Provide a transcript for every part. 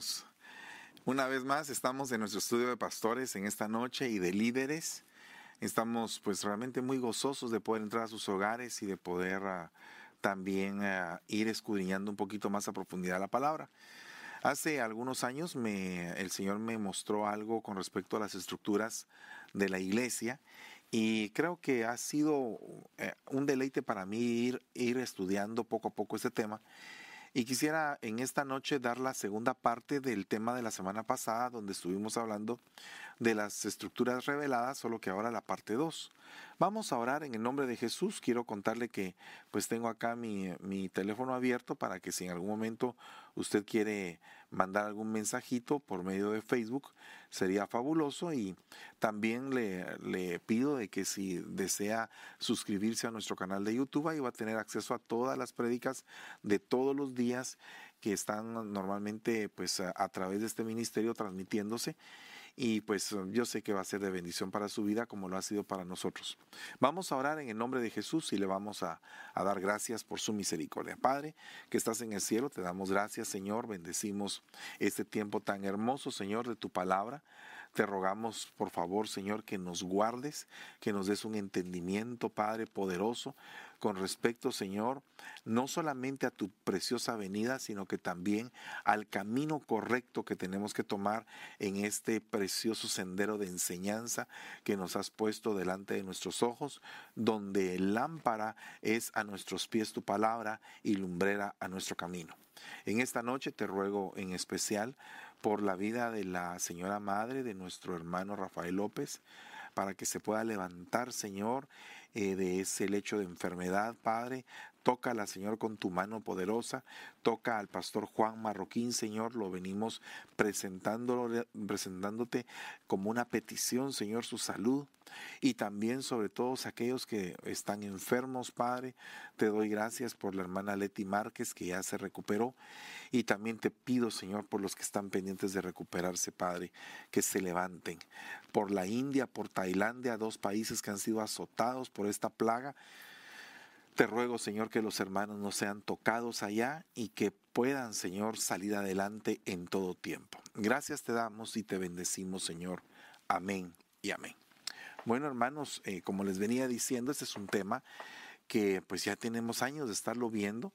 hermanos. Una vez más estamos en nuestro estudio de pastores en esta noche y de líderes. Estamos pues realmente muy gozosos de poder entrar a sus hogares y de poder ah, también ah, ir escudriñando un poquito más a profundidad la palabra. Hace algunos años el Señor me mostró algo con respecto a las estructuras de la iglesia y creo que ha sido eh, un deleite para mí ir, ir estudiando poco a poco este tema y quisiera en esta noche dar la segunda parte del tema de la semana pasada, donde estuvimos hablando de las estructuras reveladas, solo que ahora la parte 2. Vamos a orar en el nombre de Jesús. Quiero contarle que pues tengo acá mi, mi teléfono abierto para que si en algún momento usted quiere mandar algún mensajito por medio de Facebook, sería fabuloso. Y también le, le pido de que si desea suscribirse a nuestro canal de YouTube, ahí va a tener acceso a todas las prédicas de todos los días que están normalmente pues a, a través de este ministerio transmitiéndose y pues yo sé que va a ser de bendición para su vida como lo ha sido para nosotros. Vamos a orar en el nombre de Jesús y le vamos a, a, dar gracias por su misericordia. Padre, que estás en el cielo, te damos gracias Señor, bendecimos este tiempo tan hermoso Señor de tu palabra. Te rogamos, por favor, Señor, que nos guardes, que nos des un entendimiento, Padre, poderoso, con respecto, Señor, no solamente a tu preciosa venida, sino que también al camino correcto que tenemos que tomar en este precioso sendero de enseñanza que nos has puesto delante de nuestros ojos, donde lámpara es a nuestros pies tu palabra y lumbrera a nuestro camino. En esta noche te ruego en especial por la vida de la señora madre de nuestro hermano Rafael López, para que se pueda levantar, Señor, eh, de ese lecho de enfermedad, Padre. Tócala, Señor, con tu mano poderosa. Toca al pastor Juan Marroquín, Señor. Lo venimos presentándolo, presentándote como una petición, Señor, su salud. Y también sobre todos aquellos que están enfermos, Padre. Te doy gracias por la hermana Leti Márquez, que ya se recuperó. Y también te pido, Señor, por los que están pendientes de recuperarse, Padre, que se levanten. Por la India, por Tailandia, dos países que han sido azotados por esta plaga. Te ruego, Señor, que los hermanos no sean tocados allá y que puedan, Señor, salir adelante en todo tiempo. Gracias te damos y te bendecimos, Señor. Amén y amén. Bueno, hermanos, eh, como les venía diciendo, este es un tema que pues ya tenemos años de estarlo viendo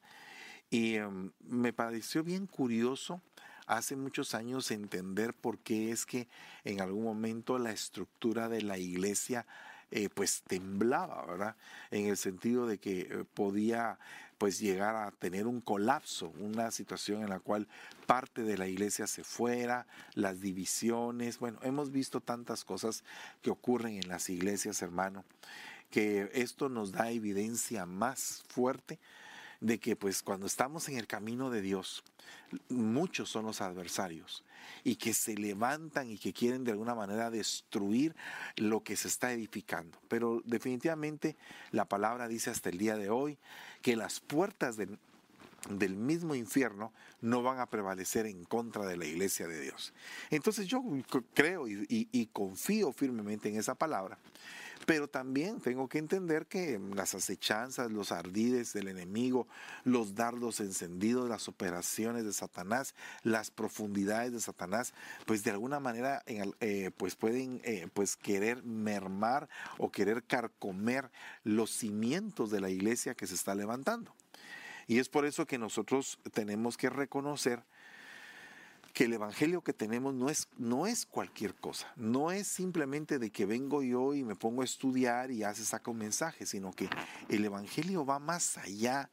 y um, me pareció bien curioso hace muchos años entender por qué es que en algún momento la estructura de la iglesia eh, pues temblaba, ¿verdad? En el sentido de que eh, podía pues llegar a tener un colapso, una situación en la cual parte de la iglesia se fuera, las divisiones, bueno, hemos visto tantas cosas que ocurren en las iglesias, hermano, que esto nos da evidencia más fuerte de que pues cuando estamos en el camino de Dios, muchos son los adversarios y que se levantan y que quieren de alguna manera destruir lo que se está edificando. Pero definitivamente la palabra dice hasta el día de hoy que las puertas del mismo infierno no van a prevalecer en contra de la iglesia de Dios. Entonces yo creo y, confío firmemente en esa palabra pero también tengo que entender que las acechanzas, los ardides del enemigo, los dardos encendidos, las operaciones de Satanás, las profundidades de Satanás, pues de alguna manera eh, pues pueden eh, pues querer mermar o querer carcomer los cimientos de la iglesia que se está levantando. Y es por eso que nosotros tenemos que reconocer que el evangelio que tenemos no es, no es cualquier cosa, no es simplemente de que vengo yo y me pongo a estudiar y ya se saca un mensaje, sino que el evangelio va más allá.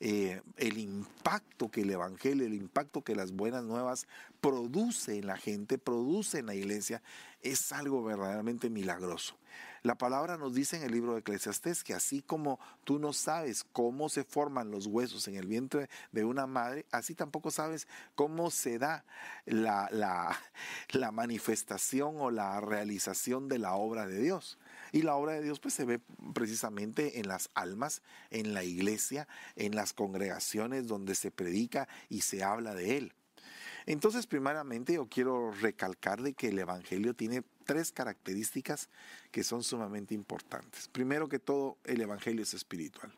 Eh, el impacto que el Evangelio, el impacto que las buenas nuevas produce en la gente, produce en la iglesia, es algo verdaderamente milagroso. La palabra nos dice en el libro de Eclesiastés que así como tú no sabes cómo se forman los huesos en el vientre de una madre, así tampoco sabes cómo se da la, la, manifestación o la realización de la obra de Dios. Y la obra de Dios pues se ve precisamente en las almas, en la iglesia, en las congregaciones donde se predica y se habla de Él. Entonces, primeramente, yo quiero recalcar de que el Evangelio tiene tres características que son sumamente importantes. Primero que todo, el Evangelio es espiritual.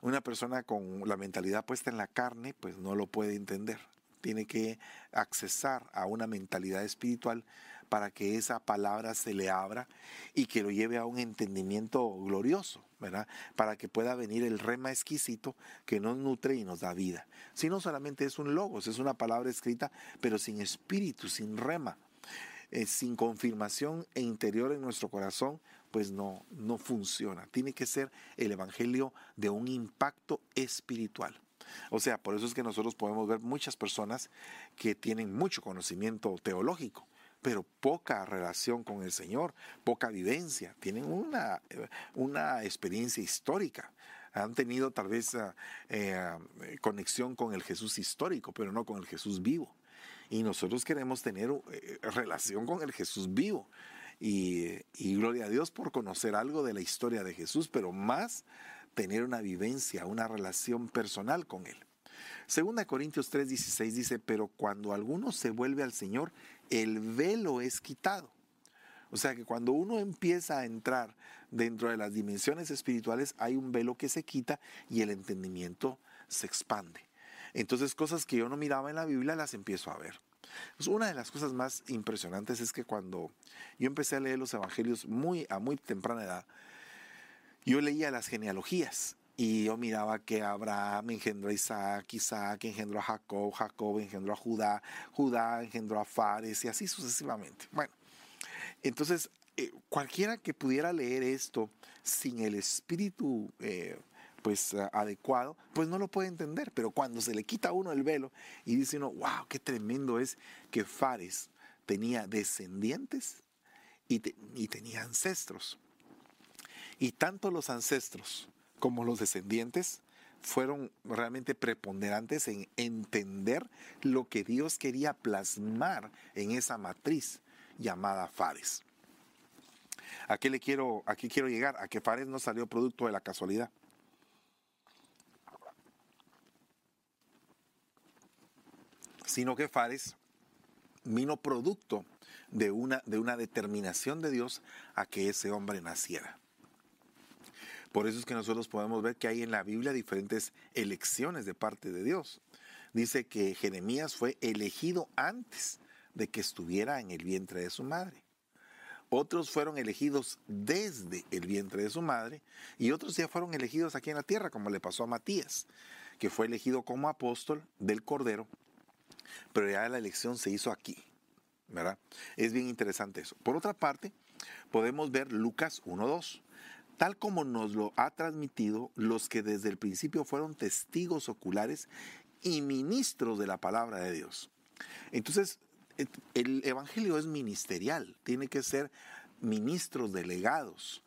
Una persona con la mentalidad puesta en la carne, pues no lo puede entender. tiene que accesar a una mentalidad espiritual para que esa palabra se le abra y que lo lleve a un entendimiento glorioso, ¿verdad? Para que pueda venir el rema exquisito que nos nutre y nos da vida. Si no solamente es un logos, es una palabra escrita, pero sin espíritu, sin rema, eh, sin confirmación e interior en nuestro corazón, pues no, no funciona. Tiene que ser el evangelio de un impacto espiritual. O sea, por eso es que nosotros podemos ver muchas personas que tienen mucho conocimiento teológico, pero poca relación con el Señor, poca vivencia, tienen una, una experiencia histórica. Han tenido tal vez eh, eh, conexión con el Jesús histórico, pero no con el Jesús vivo. Y nosotros queremos tener eh, relación con el Jesús vivo. Y, y, gloria a Dios por conocer algo de la historia de Jesús, pero más tener una vivencia, una relación personal con Él. Segunda Corintios 3:16 dice, pero cuando alguno se vuelve al Señor, el velo es quitado. O sea que cuando uno empieza a entrar dentro de las dimensiones espirituales, hay un velo que se quita y el entendimiento se expande. Entonces cosas que yo no miraba en la Biblia las empiezo a ver. Pues, una de las cosas más impresionantes es que cuando yo empecé a leer los evangelios muy, a muy temprana edad, yo leía las genealogías y yo miraba que Abraham engendró a Isaac, Isaac engendró a Jacob, Jacob engendró a Judá, Judá engendró a Fares y así sucesivamente. Bueno, entonces eh, cualquiera que pudiera leer esto sin el espíritu eh, pues adecuado, pues no lo puede entender. Pero cuando se le quita a uno el velo y dice uno, wow, qué tremendo es que Fares tenía descendientes y, y tenía ancestros. Y tanto los ancestros como los descendientes fueron realmente preponderantes en entender lo que Dios quería plasmar en esa matriz llamada Fares. ¿A qué le quiero, aquí quiero llegar? A que Fares no salió producto de la casualidad. Sino que Fares vino producto de una, de una determinación de Dios a que ese hombre naciera. Por eso es que nosotros podemos ver que hay en la Biblia diferentes elecciones de parte de Dios. Dice que Jeremías fue elegido antes de que estuviera en el vientre de su madre. Otros fueron elegidos desde el vientre de su madre y otros ya fueron elegidos aquí en la tierra, como le pasó a Matías, que fue elegido como apóstol del Cordero, pero ya la elección se hizo aquí. ¿verdad? Es bien interesante eso. Por otra parte, podemos ver Lucas 1.2 tal como nos lo ha transmitido los que desde el principio fueron testigos oculares y ministros de la palabra de Dios. Entonces, el Evangelio es ministerial, tiene que ser ministros delegados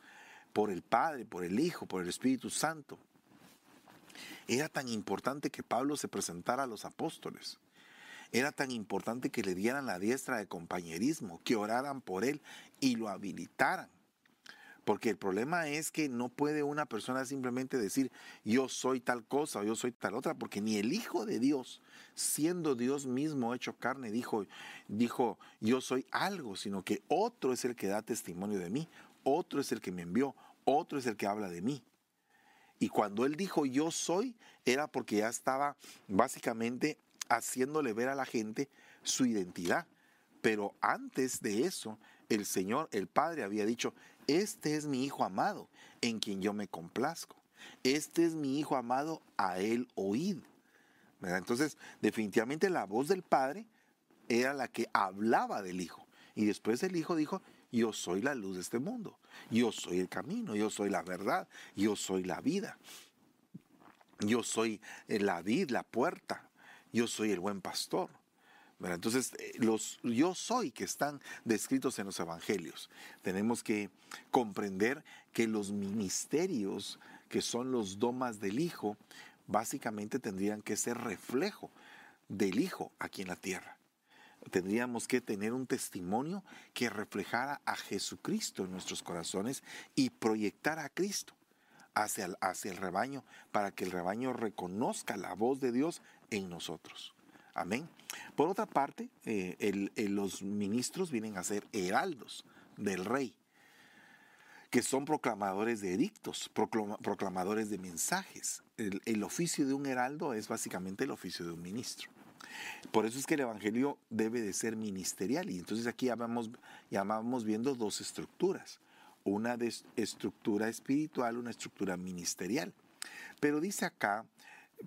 por el Padre, por el Hijo, por el Espíritu Santo. Era tan importante que Pablo se presentara a los apóstoles. Era tan importante que le dieran la diestra de compañerismo, que oraran por él y lo habilitaran. Porque el problema es que no puede una persona simplemente decir yo soy tal cosa o yo soy tal otra, porque ni el Hijo de Dios, siendo Dios mismo hecho carne, dijo, dijo yo soy algo, sino que otro es el que da testimonio de mí, otro es el que me envió, otro es el que habla de mí. Y cuando él dijo yo soy, era porque ya estaba básicamente haciéndole ver a la gente su identidad. Pero antes de eso, el Señor, el Padre, había dicho, este es mi Hijo amado, en quien yo me complazco. Este es mi Hijo amado, a Él oíd. Entonces, definitivamente la voz del Padre era la que hablaba del Hijo. Y después el Hijo dijo, yo soy la luz de este mundo, yo soy el camino, yo soy la verdad, yo soy la vida, yo soy la vid, la puerta, yo soy el buen pastor. Entonces, eh, los yo soy que están descritos en los evangelios, tenemos que comprender que los ministerios que son los domas del Hijo, básicamente tendrían que ser reflejo del Hijo aquí en la tierra. Tendríamos que tener un testimonio que reflejara a Jesucristo en nuestros corazones y proyectar a Cristo hacia el rebaño para que el rebaño reconozca la voz de Dios en nosotros. Amén. Por otra parte, eh, los ministros vienen a ser heraldos del rey, que son proclamadores de edictos, proclamadores de mensajes. El, oficio de un heraldo es básicamente el oficio de un ministro. Por eso es que el Evangelio debe de ser ministerial. Y entonces aquí ya vamos, ya vamos viendo dos estructuras. Una de estructura espiritual, una estructura ministerial. Pero dice acá,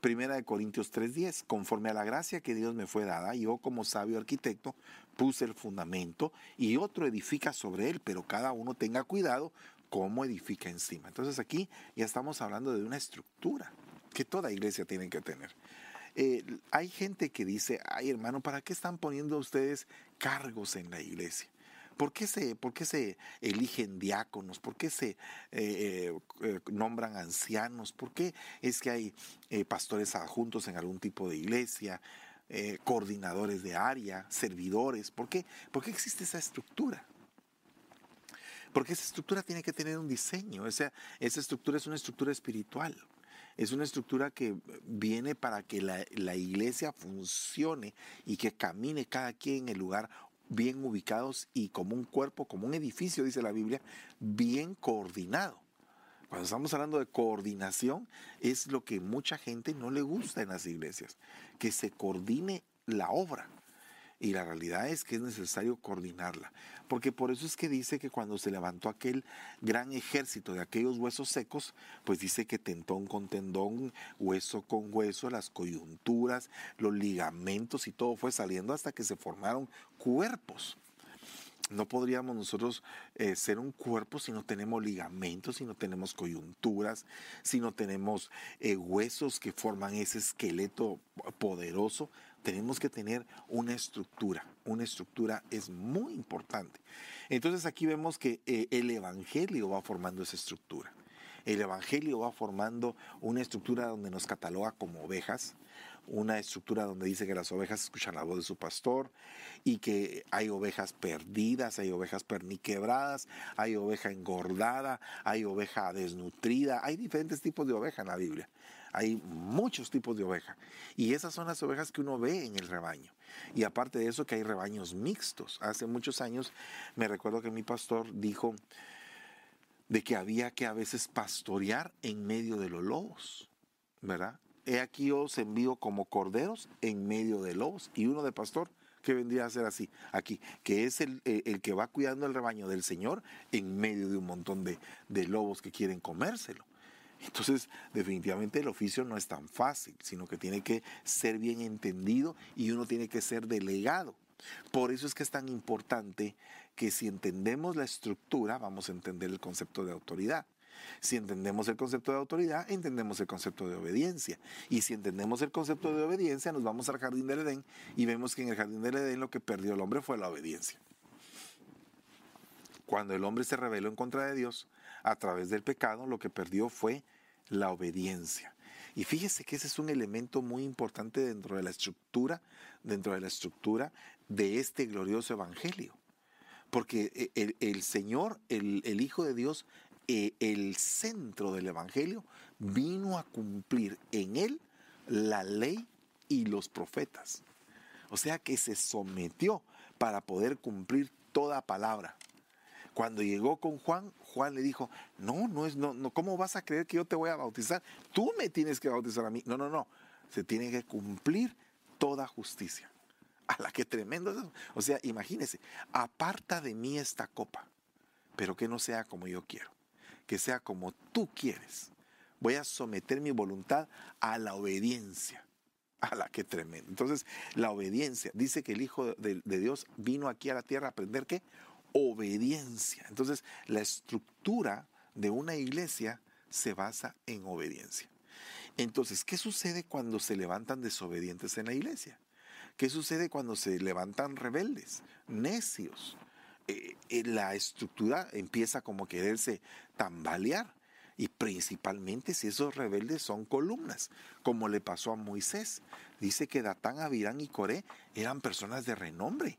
Primera de Corintios 3:10, conforme a la gracia que Dios me fue dada, yo como sabio arquitecto puse el fundamento y otro edifica sobre él, pero cada uno tenga cuidado cómo edifica encima. Entonces aquí ya estamos hablando de una estructura que toda iglesia tiene que tener. Eh, hay gente que dice, ay hermano, ¿para qué están poniendo ustedes cargos en la iglesia? ¿Por qué se, por qué se eligen diáconos? ¿Por qué se eh, eh, nombran ancianos? ¿Por qué es que hay pastores adjuntos en algún tipo de iglesia? coordinadores de área, servidores. ¿Por qué? ¿Por qué existe esa estructura? Porque esa estructura tiene que tener un diseño, esa, esa estructura es una estructura espiritual. Es una estructura que viene para que la, la iglesia funcione y que camine cada quien en el lugar bien ubicados y como un cuerpo, como un edificio, dice la Biblia, bien coordinado. Cuando estamos hablando de coordinación, es lo que mucha gente no le gusta en las iglesias, que se coordine la obra. Y la realidad es que es necesario coordinarla. Porque por eso es que dice que cuando se levantó aquel gran ejército de aquellos huesos secos, pues dice que tendón con tendón, hueso con hueso, las coyunturas, los ligamentos y todo fue saliendo hasta que se formaron cuerpos. No podríamos nosotros eh, ser un cuerpo si no tenemos ligamentos, si no tenemos coyunturas, si no tenemos eh, huesos que forman ese esqueleto poderoso tenemos que tener una estructura. Una estructura es muy importante. Entonces aquí vemos que eh, el Evangelio va formando esa estructura. El Evangelio va formando una estructura donde nos cataloga como ovejas, una estructura donde dice que las ovejas escuchan la voz de su pastor y que hay ovejas perdidas, hay ovejas perniquebradas, hay oveja engordada, hay oveja desnutrida, hay diferentes tipos de oveja en la Biblia. Hay muchos tipos de oveja. Y esas son las ovejas que uno ve en el rebaño. Y aparte de eso que hay rebaños mixtos. Hace muchos años me recuerdo que mi pastor dijo de que había que a veces pastorear en medio de los lobos, ¿verdad? He aquí os envío como corderos en medio de lobos. Y uno de pastor que vendría a ser así, aquí, que es el, que va cuidando el rebaño del Señor en medio de un montón de lobos que quieren comérselo. Entonces, definitivamente el oficio no es tan fácil, sino que tiene que ser bien entendido y uno tiene que ser delegado. Por eso es que es tan importante que si entendemos la estructura, vamos a entender el concepto de autoridad. Si entendemos el concepto de autoridad, entendemos el concepto de obediencia. Y si entendemos el concepto de obediencia, nos vamos al jardín del Edén y vemos que en el jardín del Edén lo que perdió el hombre fue la obediencia. Cuando el hombre se rebeló en contra de Dios a través del pecado, lo que perdió fue la obediencia. Y fíjese que ese es un elemento muy importante dentro de la estructura, dentro de la estructura de este glorioso evangelio. Porque e, el, Señor, el, Hijo de Dios, e, el centro del evangelio, vino a cumplir en él la ley y los profetas. O sea que se sometió para poder cumplir toda palabra. Cuando llegó con Juan, Juan le dijo, no, no es, no, no, ¿cómo vas a creer que yo te voy a bautizar? Tú me tienes que bautizar a mí. No, no, no. Se tiene que cumplir toda justicia. A la que tremendo. O sea, imagínese, aparta de mí esta copa, pero que no sea como yo quiero, que sea como tú quieres. Voy a someter mi voluntad a la obediencia. A la que tremendo. Entonces, la obediencia. Dice que el Hijo de, de Dios vino aquí a la tierra a aprender qué? Obediencia. Entonces, la estructura de una iglesia se basa en obediencia. Entonces, ¿qué sucede cuando se levantan desobedientes en la iglesia? ¿Qué sucede cuando se levantan rebeldes, necios? Eh, eh, la estructura empieza como a quererse tambalear y principalmente si esos rebeldes son columnas, como le pasó a Moisés. Dice que Datán, Abirán y Coré eran personas de renombre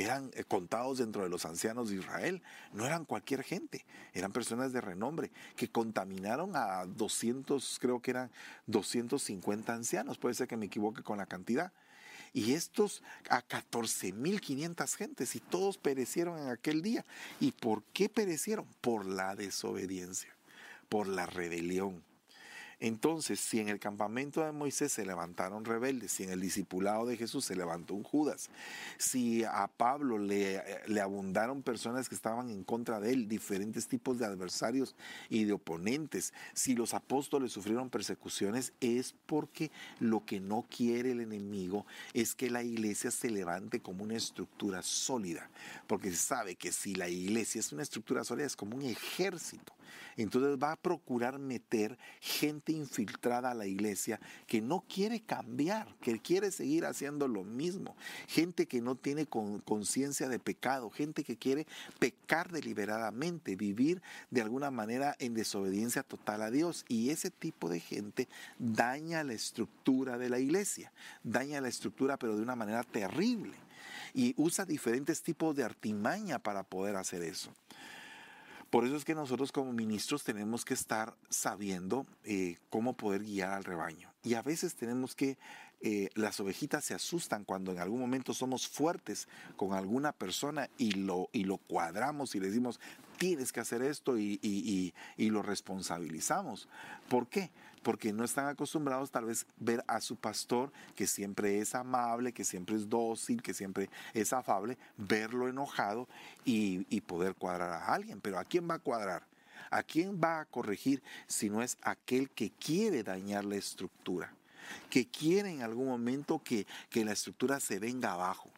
eran eh, contados dentro de los ancianos de Israel, no eran cualquier gente, eran personas de renombre que contaminaron a 200, creo que eran 250 ancianos, puede ser que me equivoque con la cantidad. Y estos a 14.500 gentes y todos perecieron en aquel día. ¿Y por qué perecieron? Por la desobediencia, por la rebelión. Entonces, si en el campamento de Moisés se levantaron rebeldes, si en el discipulado de Jesús se levantó un Judas, si a Pablo le, le abundaron personas que estaban en contra de él, diferentes tipos de adversarios y de oponentes, si los apóstoles sufrieron persecuciones, es porque lo que no quiere el enemigo es que la iglesia se levante como una estructura sólida, porque se sabe que si la iglesia es una estructura sólida, es como un ejército. Entonces va a procurar meter gente infiltrada a la iglesia que no quiere cambiar, que quiere seguir haciendo lo mismo. Gente que no tiene conciencia de pecado, gente que quiere pecar deliberadamente, vivir de alguna manera en desobediencia total a Dios. Y ese tipo de gente daña la estructura de la iglesia, daña la estructura pero de una manera terrible. Y usa diferentes tipos de artimaña para poder hacer eso. Por eso es que nosotros como ministros tenemos que estar sabiendo eh, cómo poder guiar al rebaño. Y a veces tenemos que, eh, las ovejitas se asustan cuando en algún momento somos fuertes con alguna persona y lo, y lo cuadramos y le decimos, tienes que hacer esto y, y, y lo responsabilizamos. ¿Por qué? porque no están acostumbrados tal vez ver a su pastor que siempre es amable, que siempre es dócil, que siempre es afable, verlo enojado y, poder cuadrar a alguien. Pero ¿a quién va a cuadrar? ¿A quién va a corregir si no es aquel que quiere dañar la estructura? Que quiere en algún momento que, que la estructura se venga abajo.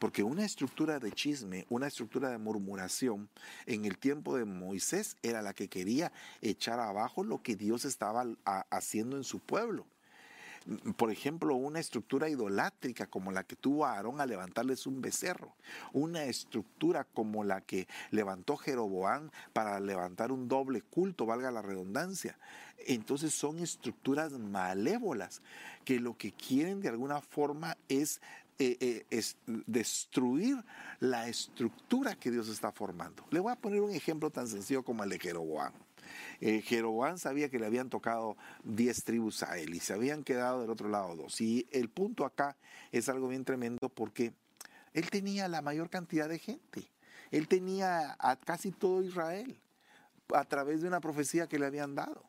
Porque una estructura de chisme, una estructura de murmuración, en el tiempo de Moisés era la que quería echar abajo lo que Dios estaba haciendo en su pueblo. Por ejemplo, una estructura idolátrica como la que tuvo Aarón a levantarles un becerro. Una estructura como la que levantó Jeroboán para levantar un doble culto, valga la redundancia. Entonces son estructuras malévolas que lo que quieren de alguna forma es eh, eh, es destruir la estructura que Dios está formando. Le voy a poner un ejemplo tan sencillo como el de Jeroboam. Eh, Jeroboam sabía que le habían tocado 10 tribus a él y se habían quedado del otro lado dos. Y el punto acá es algo bien tremendo porque él tenía la mayor cantidad de gente. Él tenía a casi todo Israel a través de una profecía que le habían dado.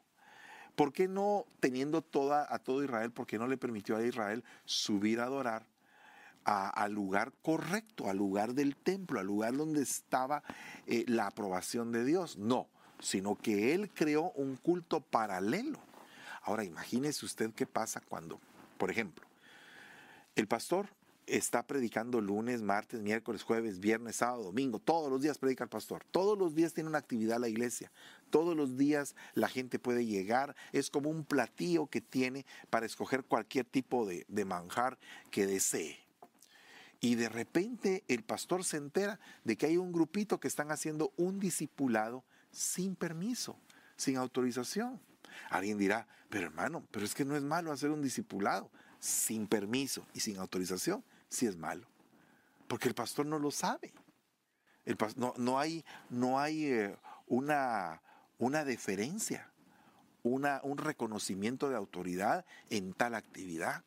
¿Por qué no, teniendo toda, a todo Israel, por qué no le permitió a Israel subir a adorar al lugar correcto, al lugar del templo, al lugar donde estaba eh, la aprobación de Dios. No, sino que él creó un culto paralelo. Ahora imagínese usted qué pasa cuando, por ejemplo, el pastor está predicando lunes, martes, miércoles, jueves, viernes, sábado, domingo. Todos los días predica el pastor. Todos los días tiene una actividad la iglesia. Todos los días la gente puede llegar. Es como un platillo que tiene para escoger cualquier tipo de manjar que desee. Y de repente el pastor se entera de que hay un grupito que están haciendo un discipulado sin permiso, sin autorización. Alguien dirá, pero hermano, pero es que no es malo hacer un discipulado sin permiso y sin autorización, sí es malo. Porque el pastor no lo sabe. No, hay, no hay eh, una, una deferencia, una, un reconocimiento de autoridad en tal actividad.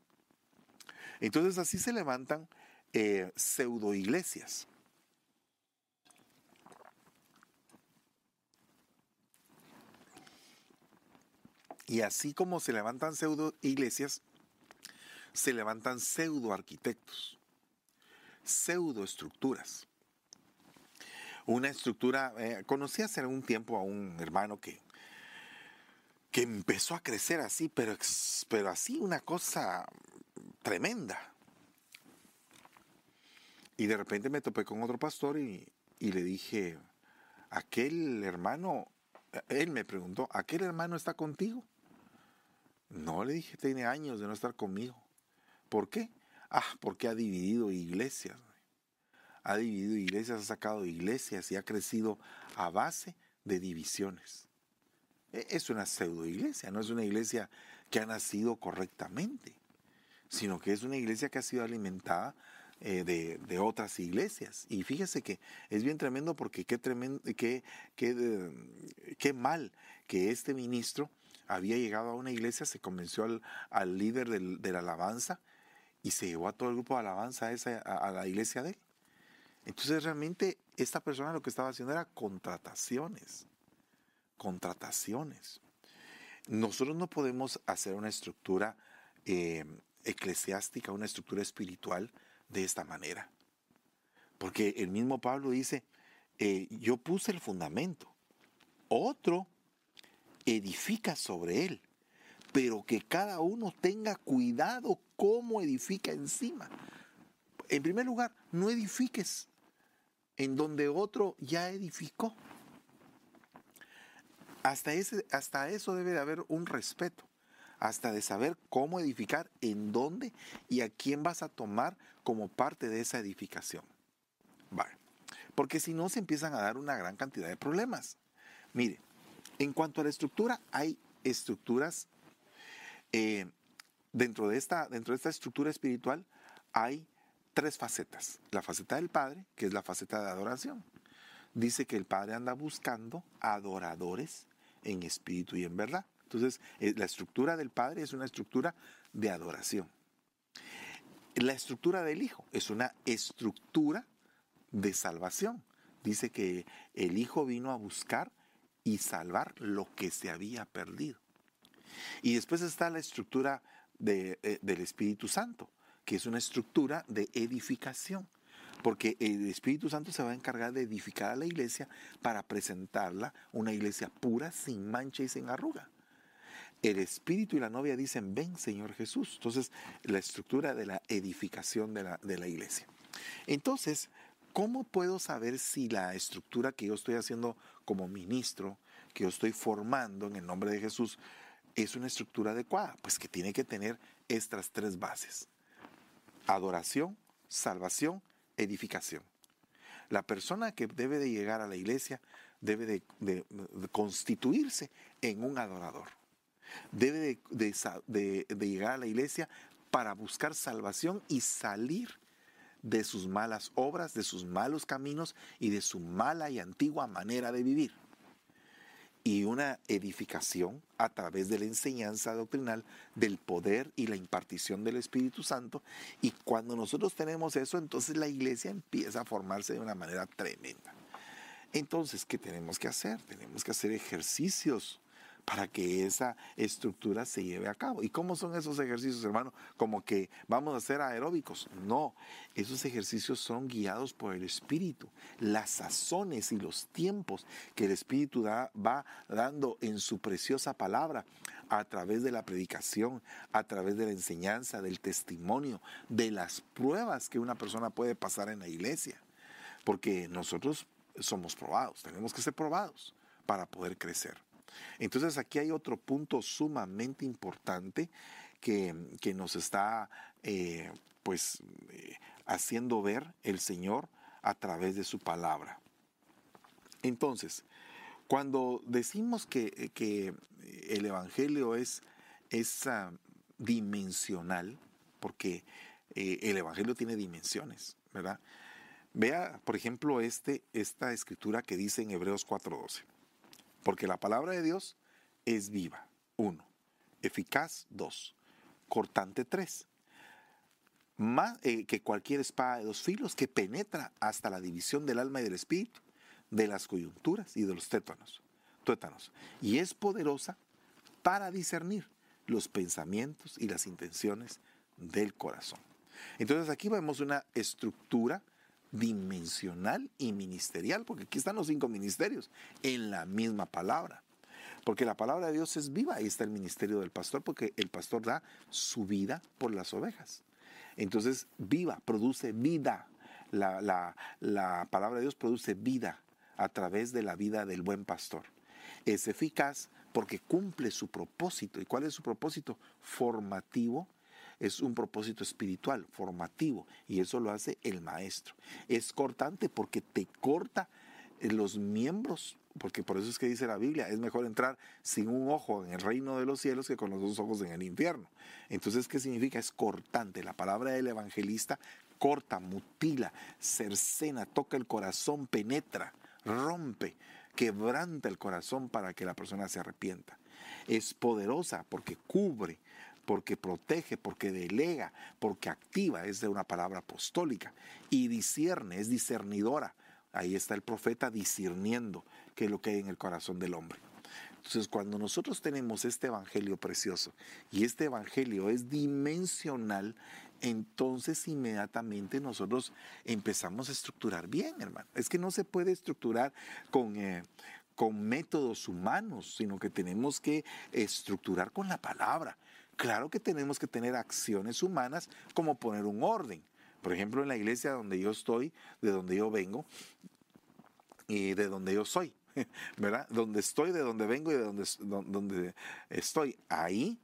Entonces así se levantan eh, pseudo iglesias. Y así como se levantan pseudo iglesias, se levantan pseudo arquitectos, pseudo estructuras. Una estructura, eh, conocí hace algún tiempo a un hermano que, que empezó a crecer así, pero, pero así una cosa tremenda. Y de repente me topé con otro pastor y, le dije, aquel hermano, él me preguntó, ¿aquel hermano está contigo? No, le dije, tiene años de no estar conmigo. ¿Por qué? Ah, porque ha dividido iglesias. Ha dividido iglesias, ha sacado iglesias y ha crecido a base de divisiones. E, es una pseudo iglesia, no es una iglesia que ha nacido correctamente, sino que es una iglesia que ha sido alimentada eh, de, otras iglesias. Y fíjese que es bien tremendo porque qué, tremendo, qué, qué, mal que este ministro había llegado a una iglesia, se convenció al, al líder de la alabanza y se llevó a todo el grupo de alabanza a, esa, a, la iglesia de él. Entonces realmente esta persona lo que estaba haciendo era contrataciones, contrataciones. nosotros no podemos hacer una estructura eh, eclesiástica, una estructura espiritual de esta manera. Porque el mismo Pablo dice, eh, yo puse el fundamento, otro edifica sobre él, pero que cada uno tenga cuidado cómo edifica encima. En primer lugar, no edifiques en donde otro ya edificó. Hasta, ese, hasta eso debe de haber un respeto, hasta de saber cómo edificar, en dónde y a quién vas a tomar como parte de esa edificación. Vale. Porque si no, se empiezan a dar una gran cantidad de problemas. Mire, en cuanto a la estructura, hay estructuras, eh, dentro, de esta, dentro de esta estructura espiritual hay tres facetas. La faceta del Padre, que es la faceta de adoración. Dice que el Padre anda buscando adoradores en espíritu y en verdad. Entonces, eh, la estructura del Padre es una estructura de adoración. La estructura del Hijo es una estructura de salvación. Dice que el Hijo vino a buscar y salvar lo que se había perdido. Y después está la estructura eh, del Espíritu Santo, que es una estructura de edificación, porque el Espíritu Santo se va a encargar de edificar a la iglesia para presentarla una iglesia pura, sin mancha y sin arruga. El Espíritu y la novia dicen, ven Señor Jesús. Entonces, la estructura de la edificación de la, iglesia. Entonces, ¿cómo puedo saber si la estructura que yo estoy haciendo como ministro, que yo estoy formando en el nombre de Jesús, es una estructura adecuada? Pues que tiene que tener estas tres bases adoración, salvación, edificación. La persona que debe de llegar a la iglesia debe de, constituirse en un adorador. Debe de, llegar a la iglesia para buscar salvación y salir de sus malas obras, de sus malos caminos y de su mala y antigua manera de vivir y una edificación a través de la enseñanza doctrinal del poder y la impartición del Espíritu Santo. Y cuando nosotros tenemos eso, entonces la iglesia empieza a formarse de una manera tremenda. Entonces, ¿qué tenemos que hacer? Tenemos que hacer ejercicios para que esa estructura se lleve a cabo. ¿Y cómo son esos ejercicios, hermano? Como que vamos a hacer aeróbicos. No, esos ejercicios son guiados por el Espíritu. Las sazones y los tiempos que el Espíritu da, va dando en su preciosa palabra a través de la predicación, a través de la enseñanza, del testimonio, de las pruebas que una persona puede pasar en la iglesia. Porque nosotros somos probados, tenemos que ser probados para poder crecer. Entonces aquí hay otro punto sumamente importante que, nos está eh, pues eh, haciendo ver el Señor a través de su palabra. Entonces, cuando decimos que, que el Evangelio es, es dimensional, porque eh, el Evangelio tiene dimensiones, ¿verdad? Vea, por ejemplo, este, esta escritura que dice en Hebreos 4:12. Porque la palabra de Dios es viva, uno. Eficaz, dos. Cortante, tres. Más eh, que cualquier espada de dos filos que penetra hasta la división del alma y del espíritu, de las coyunturas y de los tétanos. Y es poderosa para discernir los pensamientos y las intenciones del corazón. Entonces aquí vemos una estructura dimensional y ministerial, porque aquí están los cinco ministerios en la misma palabra. Porque la palabra de Dios es viva, ahí está el ministerio del pastor, porque el pastor da su vida por las ovejas. Entonces, viva, produce vida. La, la palabra de Dios produce vida a través de la vida del buen pastor. Es eficaz porque cumple su propósito. ¿Y cuál es su propósito? Formativo es un propósito espiritual, formativo, y eso lo hace el maestro. Es cortante porque te corta los miembros, porque por eso es que dice la Biblia, es mejor entrar sin un ojo en el reino de los cielos que con los dos ojos en el infierno. Entonces, ¿qué significa? Es cortante. La palabra del evangelista corta, mutila, cercena, toca el corazón, penetra, rompe, quebranta el corazón para que la persona se arrepienta. Es poderosa porque cubre, porque protege, porque delega, porque activa, es de una palabra apostólica, y discierne, es discernidora. Ahí está el profeta discerniendo qué es lo que hay en el corazón del hombre. Entonces, cuando nosotros tenemos este evangelio precioso y este evangelio es dimensional, entonces inmediatamente nosotros empezamos a estructurar bien, hermano. Es que no se puede estructurar con, eh, con métodos humanos, sino que tenemos que estructurar con la palabra. Claro que tenemos que tener acciones humanas como poner un orden. Por ejemplo, en la iglesia donde yo estoy, de donde yo vengo y de donde yo soy, ¿verdad? Donde estoy, de donde vengo y de donde, estoy. Ahí,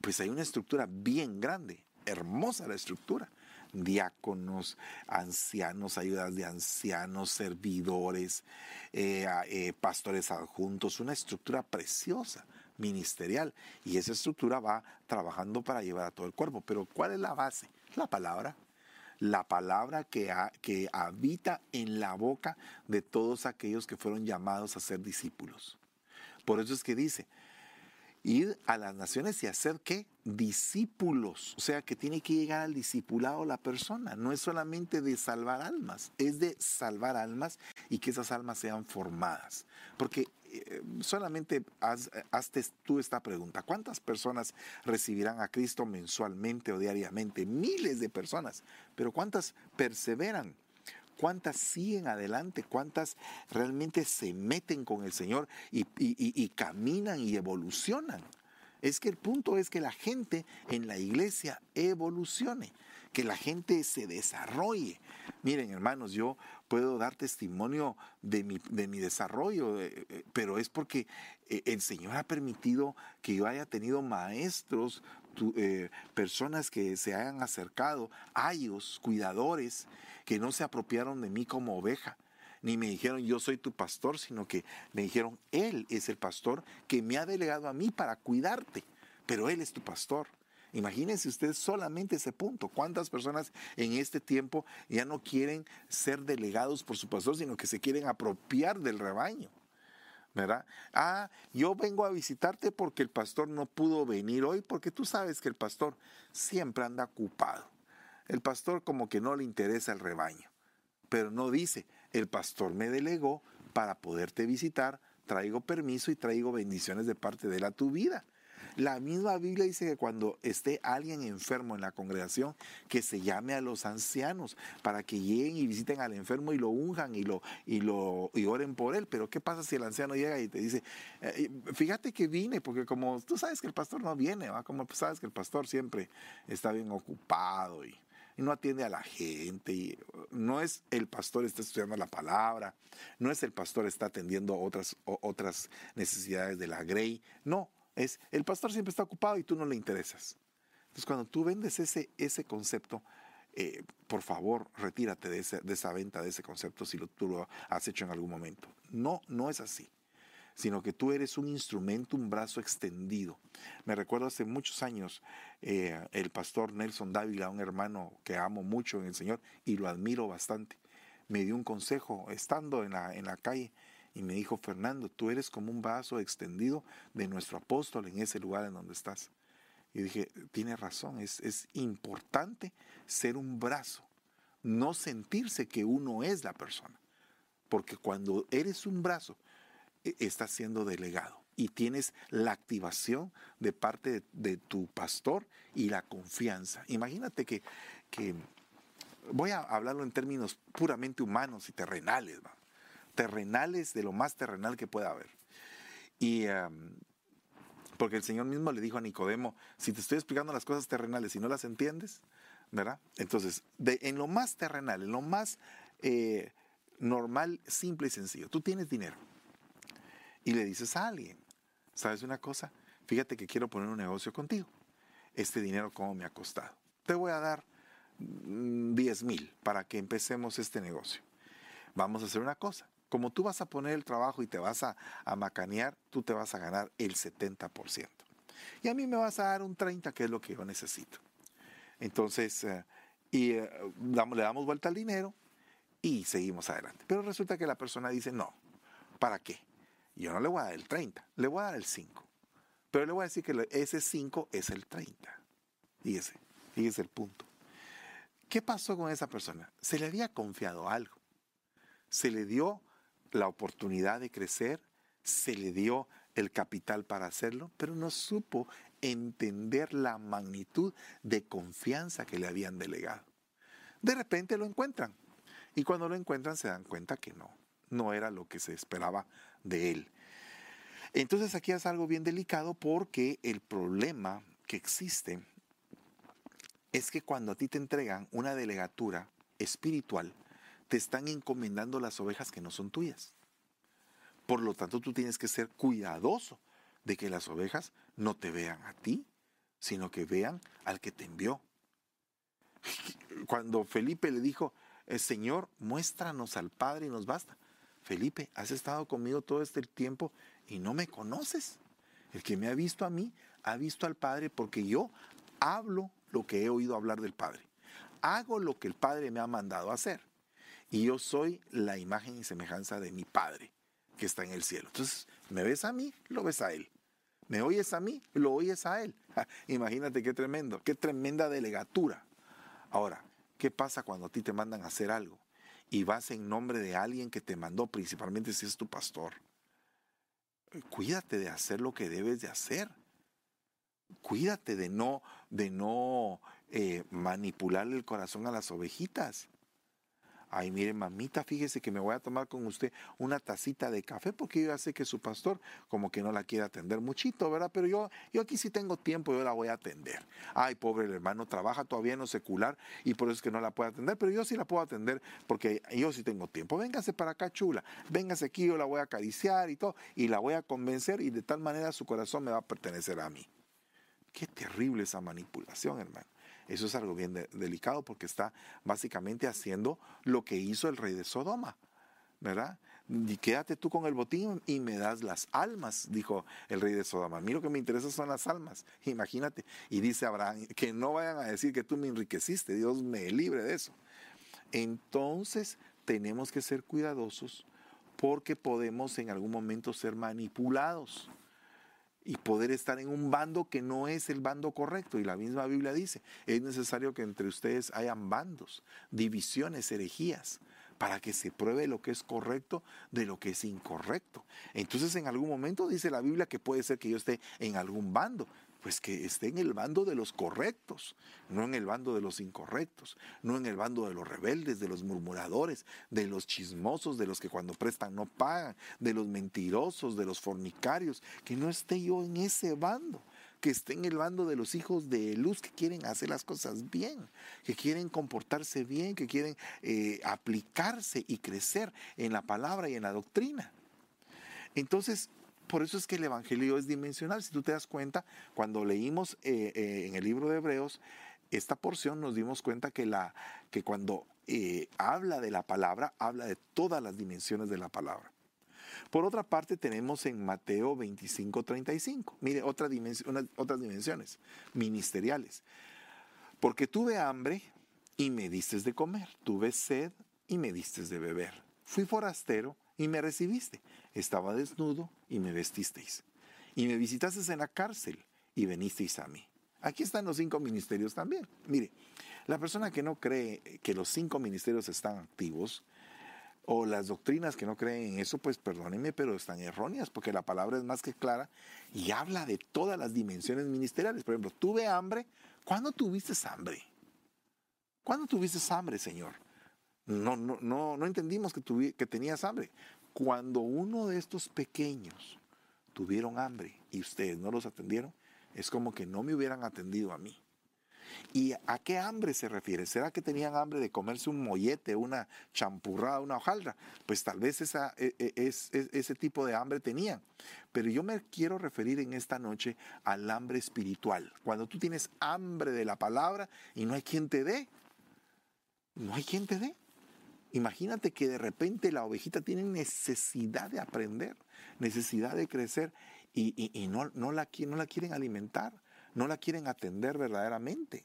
pues hay una estructura bien grande, hermosa la estructura diáconos, ancianos, ayudas de ancianos, servidores, eh, eh, pastores adjuntos, una estructura preciosa ministerial y esa estructura va trabajando para llevar a todo el cuerpo. Pero ¿cuál es la base? La palabra. La palabra que, que habita en la boca de todos aquellos que fueron llamados a ser discípulos. Por eso es que dice, ir a las naciones y hacer qué? Discípulos. O sea que tiene que llegar al discipulado la persona. No es solamente de salvar almas, es de salvar almas y que esas almas sean formadas. Porque eh, solamente hazte tú esta pregunta. ¿Cuántas personas recibirán a Cristo mensualmente o diariamente? Miles de personas. Pero ¿cuántas perseveran? ¿Cuántas siguen adelante? ¿Cuántas realmente se meten con el Señor y caminan y evolucionan? Es que el punto es que la gente en la iglesia evolucione, que la gente se desarrolle. Miren, hermanos, yo puedo dar testimonio de mi, de mi desarrollo, eh, eh, pero es porque eh, el Señor ha permitido que yo haya tenido maestros, personas que se hayan acercado, ayos, cuidadores, que no se apropiaron de mí como oveja, ni me dijeron yo soy tu pastor, sino que me dijeron Él es el pastor que me ha delegado a mí para cuidarte, pero Él es tu pastor. Imagínense ustedes solamente ese punto. ¿Cuántas personas en este tiempo ya no quieren ser delegados por su pastor, sino que se quieren apropiar del rebaño? ¿verdad? Ah, yo vengo a visitarte porque el pastor no pudo venir hoy, porque tú sabes que el pastor siempre anda ocupado. El pastor como que no le interesa el rebaño, pero no dice, el pastor me delegó para poderte visitar, traigo permiso y traigo bendiciones de parte de él a tu vida. La misma Biblia dice que cuando esté alguien enfermo en la congregación, que se llame a los ancianos para que lleguen y visiten al enfermo y lo unjan y lo y lo y oren por él. Pero ¿qué pasa si el anciano llega y te dice, eh, fíjate que vine, porque como tú sabes que el pastor no viene, ¿va? como sabes que el pastor siempre está bien ocupado y, no atiende a la gente. Y no es el pastor está estudiando la palabra, no es el pastor está atendiendo otras, otras necesidades de la grey. No, es el pastor siempre está ocupado y tú no le interesas. Entonces, cuando tú vendes ese, ese concepto, eh, por favor, retírate de, de, esa venta, de ese concepto, si lo, tú lo has hecho en algún momento. No, no es así, sino que tú eres un instrumento, un brazo extendido. Me recuerdo hace muchos años eh, el pastor Nelson Dávila, un hermano que amo mucho en el Señor y lo admiro bastante, me dio un consejo estando en la, en la calle y me dijo, Fernando, tú eres como un vaso extendido de nuestro apóstol en ese lugar en donde estás. Y dije, tiene razón, es, es importante ser un brazo, no sentirse que uno es la persona. Porque cuando eres un brazo, e, estás siendo delegado y tienes la activación de parte de, de tu pastor y la confianza. Imagínate que, que, voy a hablarlo en términos puramente humanos y terrenales. ¿va? Terrenales de lo más terrenal que pueda haber. Y porque el Señor mismo le dijo a Nicodemo, si te estoy explicando las cosas terrenales y no las entiendes, ¿verdad? Entonces, de, en lo más terrenal, en lo más eh, normal, simple y sencillo, tú tienes dinero y le dices a alguien, ¿sabes una cosa? Fíjate que quiero poner un negocio contigo. Este dinero, ¿cómo me ha costado? Te voy a dar 10 mm, mil para que empecemos este negocio. Vamos a hacer una cosa como tú vas a poner el trabajo y te vas a, macanear, tú te vas a ganar el 70%. Y a mí me vas a dar un 30%, que es lo que yo necesito. Entonces, eh, eh, le damos vuelta al dinero y seguimos adelante. Pero resulta que la persona dice, no, ¿para qué? Yo no le voy a dar el 30, le voy a dar el 5. Pero le voy a decir que ese 5 es el 30. Fíjese, fíjese el punto. ¿Qué pasó con esa persona? Se le había confiado algo. Se le dio la oportunidad de crecer, se le dio el capital para hacerlo, pero no supo entender la magnitud de confianza que le habían delegado. De repente lo encuentran y cuando lo encuentran se dan cuenta que no, no era lo que se esperaba de él. Entonces aquí es algo bien delicado porque el problema que existe es que cuando a ti te entregan una delegatura espiritual, te están encomendando las ovejas que no son tuyas. Por lo tanto, tú tienes que ser cuidadoso de que las ovejas no te vean a ti, sino que vean al que te envió. Cuando Felipe le dijo, eh, Señor, muéstranos al Padre y nos basta. Felipe, has estado conmigo todo este tiempo y no me conoces. El que me ha visto a mí, ha visto al Padre porque yo hablo lo que he oído hablar del Padre. Hago lo que el Padre me ha mandado hacer. Y yo soy la imagen y semejanza de mi Padre que está en el cielo. Entonces, me ves a mí, lo ves a Él. Me oyes a mí, lo oyes a Él. imagínate qué tremendo, qué tremenda delegatura. Ahora, ¿qué pasa cuando a ti te mandan a hacer algo y vas en nombre de alguien que te mandó, principalmente si es tu pastor? Cuídate de hacer lo que debes de hacer. Cuídate de no, de no eh, manipularle el corazón a las ovejitas. Ay, mire, mamita, fíjese que me voy a tomar con usted una tacita de café porque yo ya sé que su pastor como que no la quiere atender muchito, ¿verdad? Pero yo, yo aquí sí tengo tiempo, yo la voy a atender. Ay, pobre el hermano, trabaja todavía en lo secular y por eso es que no la puede atender, pero yo sí la puedo atender porque yo sí tengo tiempo. Véngase para acá, chula. Véngase aquí, yo la voy a acariciar y todo, y la voy a convencer y de tal manera su corazón me va a pertenecer a mí. Qué terrible esa manipulación, hermano. Eso es algo bien delicado porque está básicamente haciendo lo que hizo el rey de Sodoma, ¿verdad? Y quédate tú con el botín y me das las almas, dijo el rey de Sodoma. A mí lo que me interesa son las almas, imagínate. Y dice Abraham, que no vayan a decir que tú me enriqueciste, Dios me libre de eso. Entonces tenemos que ser cuidadosos porque podemos en algún momento ser manipulados y poder estar en un bando que no es el bando correcto. Y la misma Biblia dice, es necesario que entre ustedes hayan bandos, divisiones, herejías, para que se pruebe lo que es correcto de lo que es incorrecto. Entonces en algún momento dice la Biblia que puede ser que yo esté en algún bando, pues que esté en el bando de los correctos, no en el bando de los incorrectos, no en el bando de los rebeldes, de los murmuradores, de los chismosos, de los que cuando prestan no pagan, de los mentirosos, de los fornicarios, que no esté yo en ese bando que esté en el bando de los hijos de luz que quieren hacer las cosas bien, que quieren comportarse bien, que quieren eh, aplicarse y crecer en la palabra y en la doctrina. Entonces, por eso es que el Evangelio es dimensional. Si tú te das cuenta, cuando leímos eh, eh, en el libro de Hebreos, esta porción nos dimos cuenta que, la, que cuando eh, habla de la palabra, habla de todas las dimensiones de la palabra. Por otra parte, tenemos en Mateo 25, 35. Mire, otra dimensión, otras dimensiones ministeriales. Porque tuve hambre y me diste de comer. Tuve sed y me diste de beber. Fui forastero y me recibiste. Estaba desnudo y me vestisteis. Y me visitasteis en la cárcel y venisteis a mí. Aquí están los cinco ministerios también. Mire, la persona que no cree que los cinco ministerios están activos, o las doctrinas que no creen en eso, pues perdónenme, pero están erróneas, porque la palabra es más que clara y habla de todas las dimensiones ministeriales. Por ejemplo, tuve hambre. ¿Cuándo tuviste hambre? ¿Cuándo tuviste hambre, Señor? No, no, no, no entendimos que, que tenías hambre. Cuando uno de estos pequeños tuvieron hambre y ustedes no los atendieron, es como que no me hubieran atendido a mí. ¿Y a qué hambre se refiere? ¿Será que tenían hambre de comerse un mollete, una champurrada, una hojaldra? Pues tal vez esa, e, e, es, ese tipo de hambre tenían. Pero yo me quiero referir en esta noche al hambre espiritual. Cuando tú tienes hambre de la palabra y no hay quien te dé, no hay quien te dé. Imagínate que de repente la ovejita tiene necesidad de aprender, necesidad de crecer y, no, la quieren alimentar, no la quieren atender verdaderamente.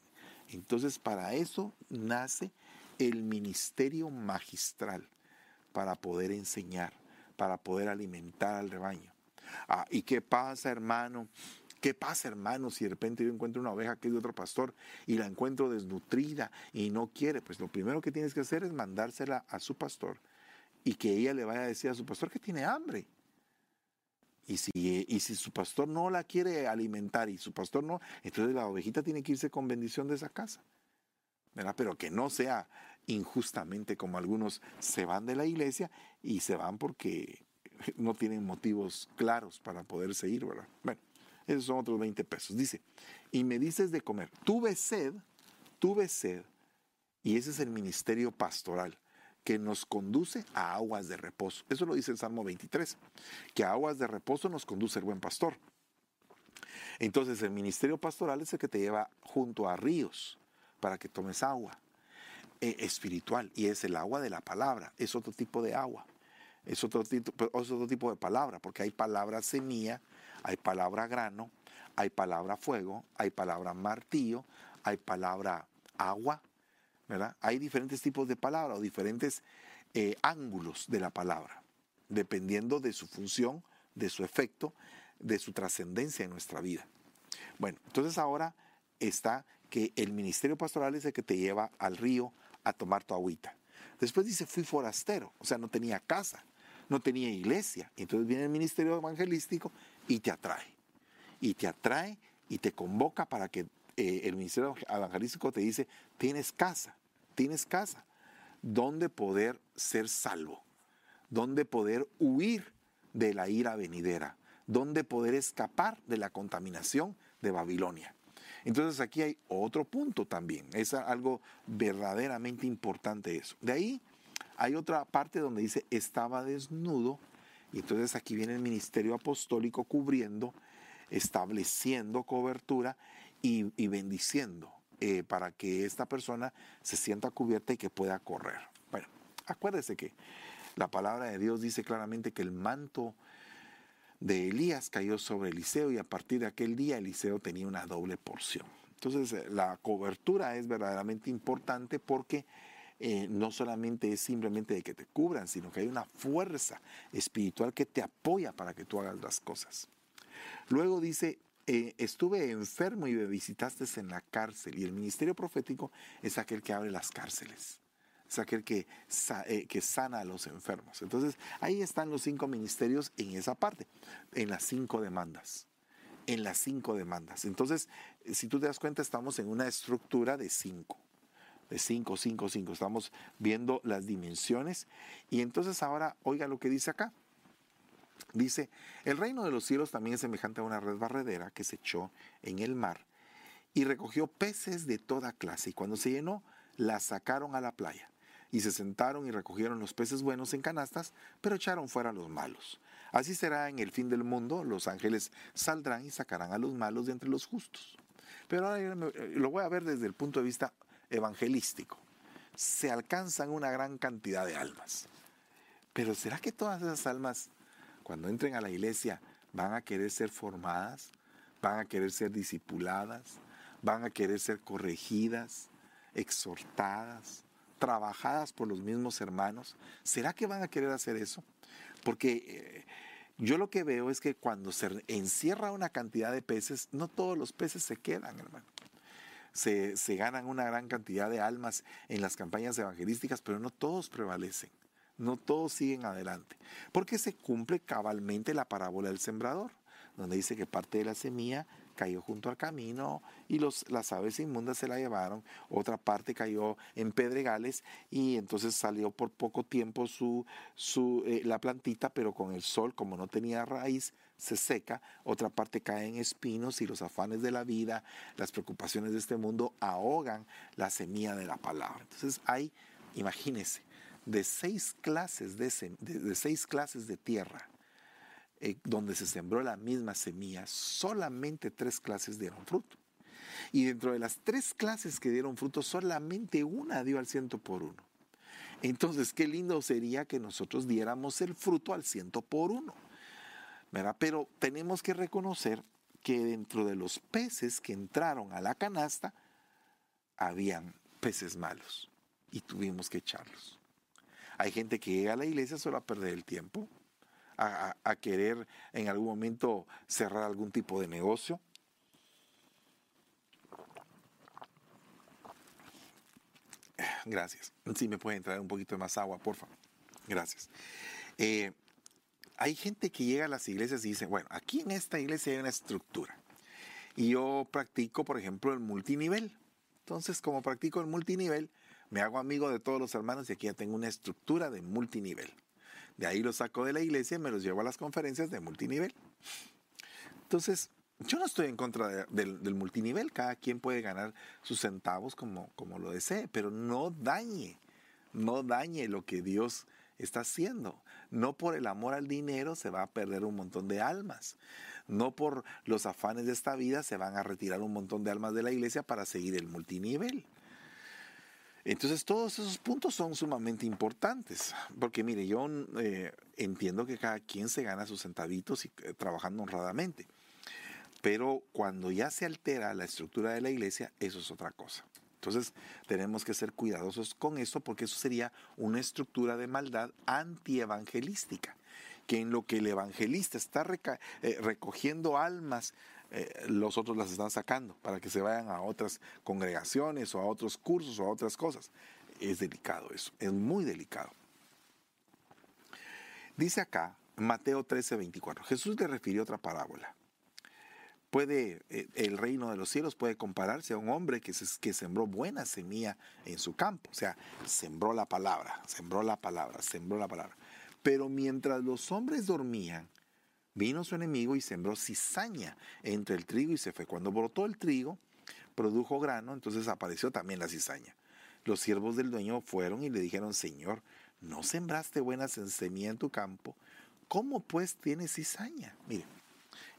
Entonces para eso nace el ministerio magistral, para poder enseñar, para poder alimentar al rebaño. Ah, ¿Y qué pasa, hermano? ¿Qué pasa, hermano, si de repente yo encuentro una oveja que es de otro pastor y la encuentro desnutrida y no quiere? Pues lo primero que tienes que hacer es mandársela a su pastor y que ella le vaya a decir a su pastor que tiene hambre. Y si, y si su pastor no la quiere alimentar y su pastor no, entonces la ovejita tiene que irse con bendición de esa casa. Pero que no sea injustamente como algunos se van de la iglesia y se van porque no tienen motivos claros para poderse ir, ¿verdad? Bueno, esos son otros 20 pesos. Dice, y me dices de comer, tuve sed, tuve sed, y ese es el ministerio pastoral que nos conduce a aguas de reposo. Eso lo dice el Salmo 23, que a aguas de reposo nos conduce el buen pastor. Entonces el ministerio pastoral es el que te lleva junto a ríos para que tomes agua eh, espiritual y es el agua de la palabra, es otro tipo de agua, es otro, tipo, es otro tipo de palabra, porque hay palabra semilla, hay palabra grano, hay palabra fuego, hay palabra martillo, hay palabra agua, hay diferentes tipos de palabras o diferentes eh, ángulos de la palabra, dependiendo de su función, de su efecto, de su trascendencia en nuestra vida. Bueno, entonces ahora está que el ministerio pastoral es el que te lleva al río a tomar tu agüita. Después dice, fui forastero, o sea, no tenía casa, no tenía iglesia. Entonces viene el ministerio evangelístico y te atrae. Y te atrae y te convoca para que eh, el ministerio evangelístico te dice, tienes casa, tienes casa, donde poder ser salvo, donde poder huir de la ira venidera, donde poder escapar de la contaminación de Babilonia. Entonces aquí hay otro punto también, es algo verdaderamente importante eso. De ahí hay otra parte donde dice estaba desnudo y entonces aquí viene el ministerio apostólico cubriendo, estableciendo cobertura y, bendiciendo eh, para que esta persona se sienta cubierta y que pueda correr. Bueno, acuérdese que la palabra de Dios dice claramente que el manto de Elías cayó sobre Eliseo y a partir de aquel día Eliseo tenía una doble porción. Entonces eh, la cobertura es verdaderamente importante porque eh, no solamente es simplemente de que te cubran, sino que hay una fuerza espiritual que te apoya para que tú hagas las cosas. Luego dice, eh, estuve enfermo y me visitaste en la cárcel. Y el ministerio profético es aquel que abre las cárceles. Es aquel que, eh, que sana a los enfermos. Entonces, ahí están los cinco ministerios en esa parte, en las cinco demandas. En las cinco demandas. Entonces, si tú te das cuenta, estamos en una estructura de cinco. De cinco, cinco, cinco. Estamos viendo las dimensiones. Y entonces ahora, oiga lo que dice acá. Dice, el reino de los cielos también es semejante a una red barredera que se echó en el mar y recogió peces de toda clase y cuando se llenó, la sacaron a la playa y se sentaron y recogieron los peces buenos en canastas, pero echaron fuera los malos. Así será en el fin del mundo, los ángeles saldrán y sacarán a los malos de entre los justos. Pero ahora eh, lo voy a ver desde el punto de vista evangelístico. Se alcanzan una gran cantidad de almas. Pero ¿será que todas esas almas cuando entren a la iglesia, van a querer ser formadas, van a querer ser discipuladas, van a querer ser corregidas, exhortadas, trabajadas por los mismos hermanos. ¿Será que van a querer hacer eso? Porque eh, yo lo que veo es que cuando se encierra una cantidad de peces, no todos los peces se quedan, hermano. Se, ganan una gran cantidad de almas en las campañas evangelísticas, pero no todos prevalecen. No todos siguen adelante, porque se cumple cabalmente la parábola del sembrador, donde dice que parte de la semilla cayó junto al camino y los, las aves inmundas se la llevaron, otra parte cayó en pedregales y entonces salió por poco tiempo su, su, eh, la plantita, pero con el sol, como no tenía raíz, se seca, otra parte cae en espinos y los afanes de la vida, las preocupaciones de este mundo ahogan la semilla de la palabra. Entonces hay, imagínense, de seis clases de, seis clases de tierra eh, donde se sembró la misma semilla, solamente tres clases dieron fruto. Y dentro de las tres clases que dieron fruto, solamente una dio al ciento por uno. Entonces, qué lindo sería que nosotros diéramos el fruto al ciento por uno. Pero tenemos que reconocer que dentro de los peces que entraron a la canasta, habían peces malos y tuvimos que echarlos. Hay gente que llega a la iglesia solo a perder el tiempo, a, querer en algún momento cerrar algún tipo de negocio. Gracias. Si me puede entrar un poquito más agua, por favor. Gracias. Eh, hay gente que llega a las iglesias y dice, bueno, aquí en esta iglesia hay una estructura. Y yo practico, por ejemplo, el multinivel. Entonces, como practico el multinivel, me hago amigo de todos los hermanos y aquí ya tengo una estructura de multinivel. De ahí los saco de la iglesia y me los llevo a las conferencias de multinivel. Entonces, yo no estoy en contra del, multinivel, cada quien puede ganar sus centavos como, como lo desee, pero no dañe, no dañe lo que Dios está haciendo. No por el amor al dinero se va a perder un montón de almas. No por los afanes de esta vida se van a retirar un montón de almas de la iglesia para seguir el multinivel. Entonces todos esos puntos son sumamente importantes, porque mire, yo eh, entiendo que cada quien se gana sus centavitos eh, trabajando honradamente, pero cuando ya se altera la estructura de la iglesia, eso es otra cosa. Entonces tenemos que ser cuidadosos con eso porque eso sería una estructura de maldad antievangelística, que en lo que el evangelista está eh, recogiendo almas, eh, los otros las están sacando para que se vayan a otras congregaciones o a otros cursos o a otras cosas. Es delicado eso, es muy delicado. Dice acá, Mateo 13, 24, Jesús le refirió otra parábola puede, eh, el reino de los cielos puede compararse a un hombre que, que sembró buena semilla en su campo. O sea, sembró la palabra, sembró la palabra, sembró la palabra. Pero mientras los hombres dormían, vino su enemigo y sembró cizaña entre el trigo y se fue. Cuando brotó el trigo, produjo grano, entonces apareció también la cizaña. Los siervos del dueño fueron y le dijeron, Señor, ¿no sembraste buena semilla en tu campo? ¿Cómo pues tienes cizaña? Mire,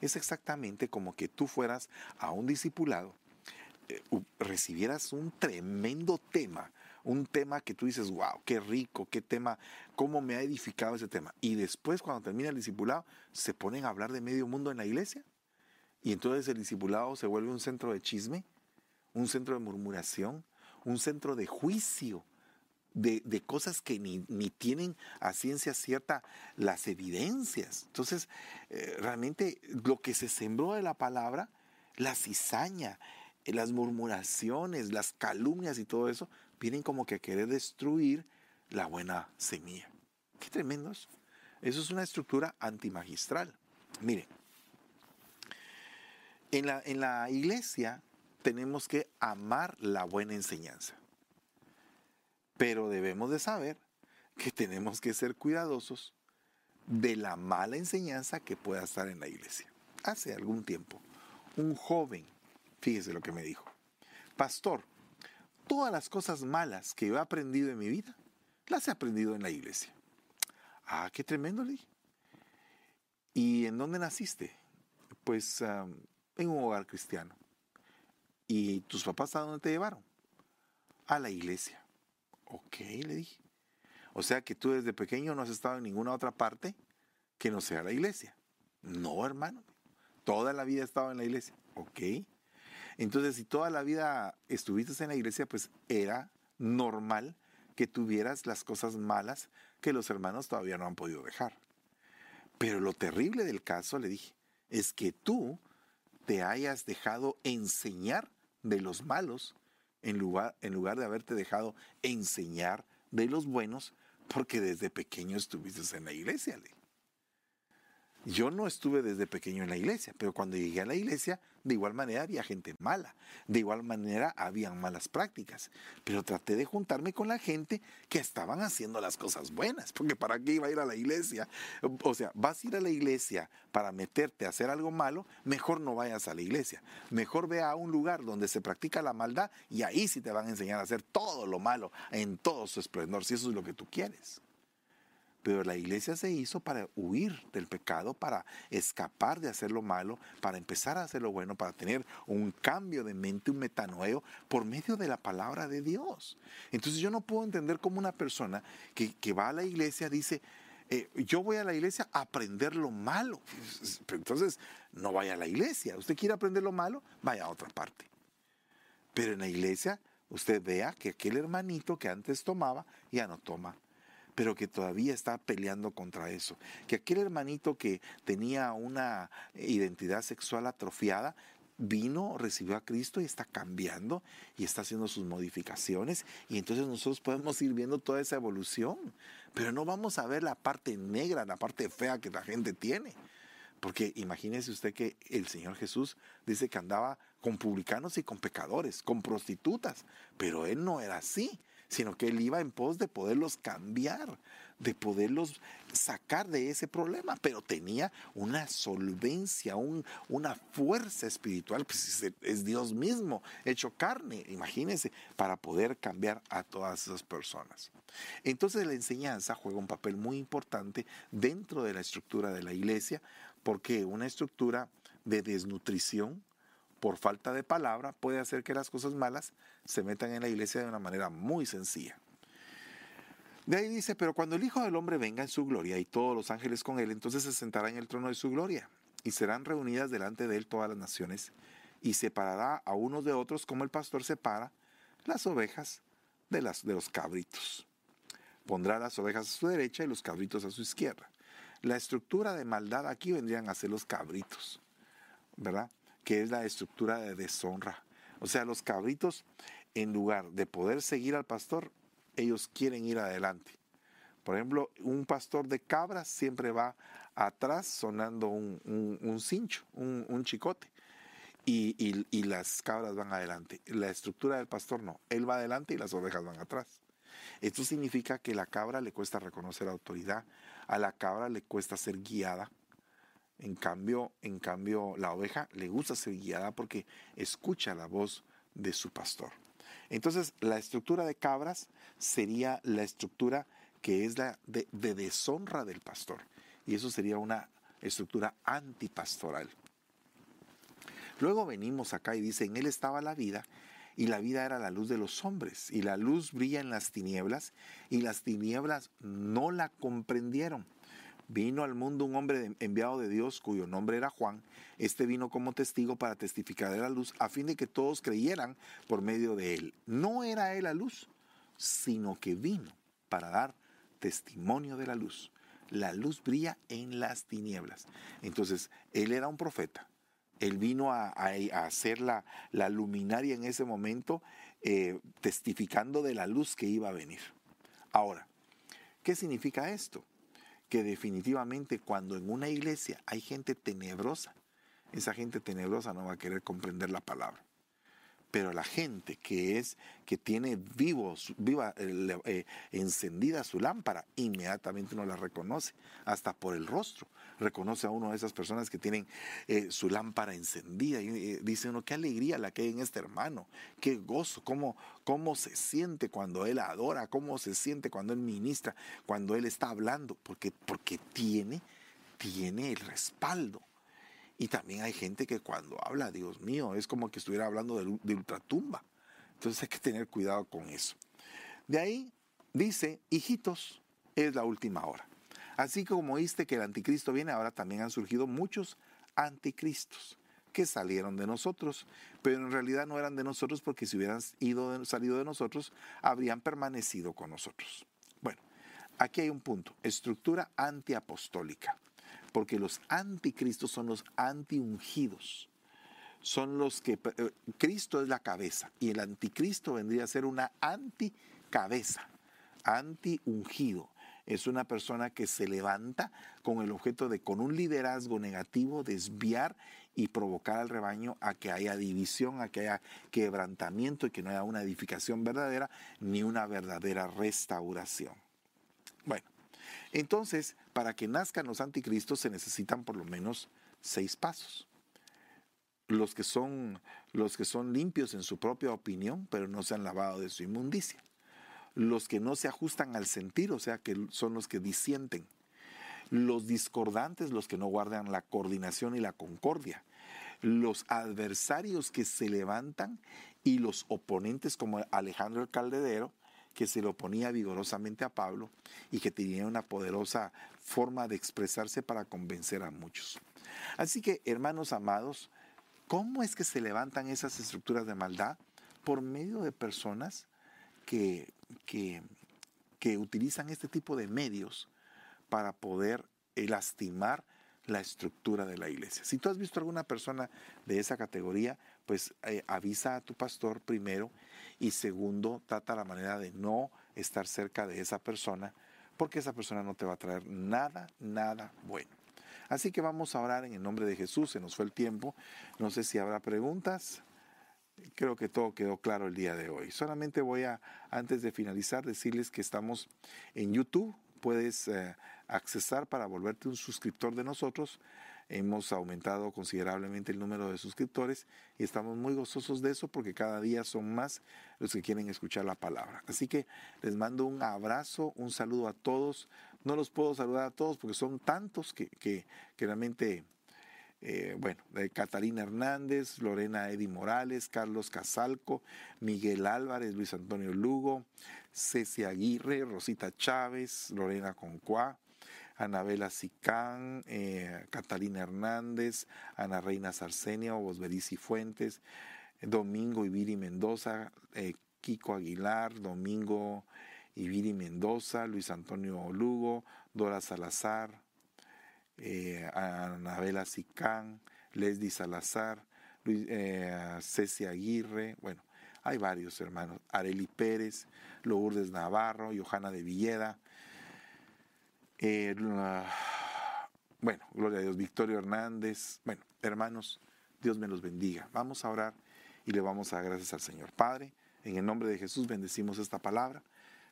es exactamente como que tú fueras a un discipulado, eh, recibieras un tremendo tema, un tema que tú dices, wow, qué rico, qué tema, cómo me ha edificado ese tema. Y después, cuando termina el discipulado, se ponen a hablar de medio mundo en la iglesia. Y entonces el discipulado se vuelve un centro de chisme, un centro de murmuración, un centro de juicio de, cosas que ni, tienen a ciencia cierta las evidencias. Entonces, eh, realmente lo que se sembró de la palabra, la cizaña, eh, las murmuraciones, las calumnias y todo eso, vienen como que a querer destruir la buena semilla. Qué tremendo eso. Eso es una estructura antimagistral. Mire, en la, en la iglesia tenemos que amar la buena enseñanza. Pero debemos de saber que tenemos que ser cuidadosos de la mala enseñanza que pueda estar en la iglesia. Hace algún tiempo, un joven, fíjese lo que me dijo, pastor, todas las cosas malas que yo he aprendido en mi vida, las he aprendido en la iglesia. Ah, qué tremendo, le ¿Y en dónde naciste? Pues en un hogar cristiano. ¿Y tus papás a dónde te llevaron? A la iglesia. Ok, le dije. O sea que tú desde pequeño no has estado en ninguna otra parte que no sea la iglesia. No, hermano. Toda la vida he estado en la iglesia. Ok. Entonces, si toda la vida estuviste en la iglesia, pues era normal que tuvieras las cosas malas que los hermanos todavía no han podido dejar. Pero lo terrible del caso, le dije, es que tú te hayas dejado enseñar de los malos en lugar, en lugar de haberte dejado enseñar de los buenos, porque desde pequeño estuviste en la iglesia. Yo no estuve desde pequeño en la iglesia, pero cuando llegué a la iglesia, de igual manera había gente mala, de igual manera habían malas prácticas, pero traté de juntarme con la gente que estaban haciendo las cosas buenas, porque ¿para qué iba a ir a la iglesia? O sea, vas a ir a la iglesia para meterte a hacer algo malo, mejor no vayas a la iglesia, mejor ve a un lugar donde se practica la maldad y ahí sí te van a enseñar a hacer todo lo malo en todo su esplendor, si eso es lo que tú quieres. Pero la iglesia se hizo para huir del pecado, para escapar de hacer lo malo, para empezar a hacer lo bueno, para tener un cambio de mente, un metanoeo por medio de la palabra de Dios. Entonces yo no puedo entender cómo una persona que, va a la iglesia dice, eh, yo voy a la iglesia a aprender lo malo. Entonces, no vaya a la iglesia. ¿Usted quiere aprender lo malo? Vaya a otra parte. Pero en la iglesia, usted vea que aquel hermanito que antes tomaba, ya no toma pero que todavía está peleando contra eso. Que aquel hermanito que tenía una identidad sexual atrofiada, vino, recibió a Cristo y está cambiando y está haciendo sus modificaciones. Y entonces nosotros podemos ir viendo toda esa evolución, pero no vamos a ver la parte negra, la parte fea que la gente tiene. Porque imagínese usted que el Señor Jesús dice que andaba con publicanos y con pecadores, con prostitutas, pero Él no era así, sino que Él iba en pos de poderlos cambiar, de poderlos sacar de ese problema, pero tenía una solvencia, una fuerza espiritual, pues es, Dios mismo hecho carne, imagínense, para poder cambiar a todas esas personas. Entonces la enseñanza juega un papel muy importante dentro de la estructura de la iglesia, porque una estructura de desnutrición por falta de palabra puede hacer que las cosas malas se metan en la iglesia de una manera muy sencilla. De ahí dice, pero cuando el Hijo del Hombre venga en su gloria y todos los ángeles con él, entonces se sentará en el trono de su gloria y serán reunidas delante de él todas las naciones y separará a unos de otros como el pastor separa las ovejas de, las, de los cabritos. Pondrá las ovejas a su derecha y los cabritos a su izquierda. La estructura de maldad aquí vendrían a ser los cabritos, ¿verdad? Que es la estructura de deshonra. O sea, los cabritos, en lugar de poder seguir al pastor, ellos quieren ir adelante. Por ejemplo, un pastor de cabras siempre va atrás sonando un, cincho, un, chicote. Y, y, las cabras van adelante. La estructura del pastor no. Él va adelante y las ovejas van atrás. Esto significa que a la cabra le cuesta reconocer autoridad, a la cabra le cuesta ser guiada. En cambio, en cambio, la oveja le gusta ser guiada porque escucha la voz de su pastor. Entonces, la estructura de cabras sería la estructura que es la de, deshonra del pastor. Y eso sería una estructura antipastoral. Luego venimos acá y dice, en él estaba la vida y la vida era la luz de los hombres y la luz brilla en las tinieblas y las tinieblas no la comprendieron. Vino al mundo un hombre enviado de Dios cuyo nombre era Juan. Este vino como testigo para testificar de la luz a fin de que todos creyeran por medio de él. No era él la luz, sino que vino para dar testimonio de la luz. La luz brilla en las tinieblas. Entonces, él era un profeta. Él vino a, hacer la, luminaria en ese momento, eh, testificando de la luz que iba a venir. Ahora, ¿qué significa esto? Que definitivamente cuando en una iglesia hay gente tenebrosa, esa gente tenebrosa no va a querer comprender la palabra. Pero la gente que es, que tiene viva, eh, encendida su lámpara, inmediatamente uno la reconoce, hasta por el rostro. Reconoce a uno de esas personas que tienen eh, su lámpara encendida y eh, dice uno, qué alegría la que hay en este hermano, qué gozo, cómo, cómo se siente cuando él adora, cómo se siente cuando él ministra, cuando él está hablando, porque, porque tiene, tiene el respaldo y también hay gente que cuando habla, Dios mío, es como que estuviera hablando de, ultratumba. Entonces hay que tener cuidado con eso. De ahí dice, hijitos, es la última hora. Así como oíste que el anticristo viene, ahora también han surgido muchos anticristos que salieron de nosotros, pero en realidad no eran de nosotros porque si hubieran ido salido de nosotros, habrían permanecido con nosotros. Bueno, aquí hay un punto, estructura antiapostólica porque los anticristos son los antiungidos. Son los que eh, Cristo es la cabeza y el anticristo vendría a ser una anticabeza, antiungido. Es una persona que se levanta con el objeto de, con un liderazgo negativo, desviar y provocar al rebaño a que haya división, a que haya quebrantamiento y que no haya una edificación verdadera ni una verdadera restauración. Bueno, entonces, para que nazcan los anticristos se necesitan por lo menos seis pasos. Los que son, los que son limpios en su propia opinión, pero no se han lavado de su inmundicia. Los que no se ajustan al sentir, o sea, que son los que disienten. Los discordantes, los que no guardan la coordinación y la concordia. Los adversarios que se levantan y los oponentes como Alejandro el Caldedero, que se le oponía vigorosamente a Pablo y que tenía una poderosa forma de expresarse para convencer a muchos. Así que, hermanos amados, ¿cómo es que se levantan esas estructuras de maldad? Por medio de personas que, que, utilizan este tipo de medios para poder lastimar la estructura de la iglesia. Si tú has visto alguna persona de esa categoría, pues eh, avisa a tu pastor primero y segundo, trata la manera de no estar cerca de esa persona porque esa persona no te va a traer nada, nada bueno. Así que vamos a orar en el nombre de Jesús, se nos fue el tiempo, no sé si habrá preguntas. Creo que todo quedó claro el día de hoy. Solamente voy a, antes de finalizar, decirles que estamos en YouTube. Puedes eh, accesar para volverte un suscriptor de nosotros. Hemos aumentado considerablemente el número de suscriptores y estamos muy gozosos de eso porque cada día son más los que quieren escuchar la palabra. Así que les mando un abrazo, un saludo a todos. No los puedo saludar a todos porque son tantos que, que, realmente, eh, bueno, Catalina Hernández, Lorena Edi Morales, Carlos Casalco, Miguel Álvarez, Luis Antonio Lugo, Ceci Aguirre, Rosita Chávez, Lorena Concuá, Anabela Sicán, eh, Catalina Hernández, Ana Reina Sarcenia, Bosberici Fuentes, Domingo Ibiri Mendoza, eh, Kiko Aguilar, Domingo Ibiri Mendoza, Luis Antonio Lugo, Dora Salazar, eh, Anabela Sicán, Leslie Salazar, Luis, Ceci Aguirre, bueno, hay varios hermanos, Areli Pérez, Lourdes Navarro, Johanna de Villeda, eh, bueno, gloria a Dios, Victorio Hernández. Bueno, hermanos, Dios me los bendiga. Vamos a orar y le vamos a dar gracias al Señor. Padre, en el nombre de Jesús bendecimos esta palabra.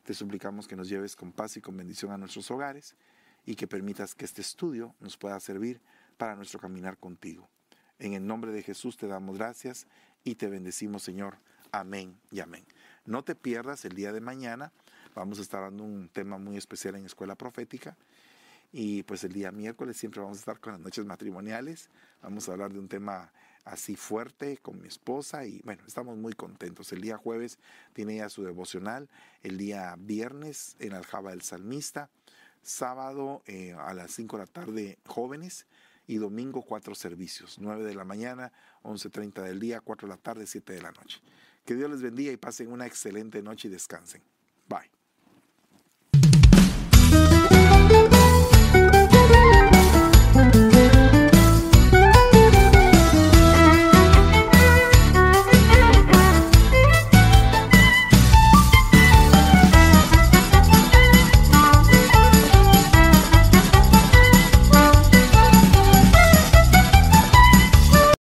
Te suplicamos que nos lleves con paz y con bendición a nuestros hogares y que permitas que este estudio nos pueda servir para nuestro caminar contigo. En el nombre de Jesús te damos gracias y te bendecimos, Señor. Amén y amén. No te pierdas el día de mañana Vamos a estar dando un tema muy especial en Escuela Profética. Y pues el día miércoles siempre vamos a estar con las noches matrimoniales. Vamos a hablar de un tema así fuerte con mi esposa y bueno, estamos muy contentos. El día jueves tiene ya su devocional, el día viernes en Aljaba del Salmista, sábado eh, a las 5 de la tarde jóvenes y domingo cuatro servicios, 9 de la mañana, 11.30 del día, 4 de la tarde, 7 de la noche. Que Dios les bendiga y pasen una excelente noche y descansen. Bye.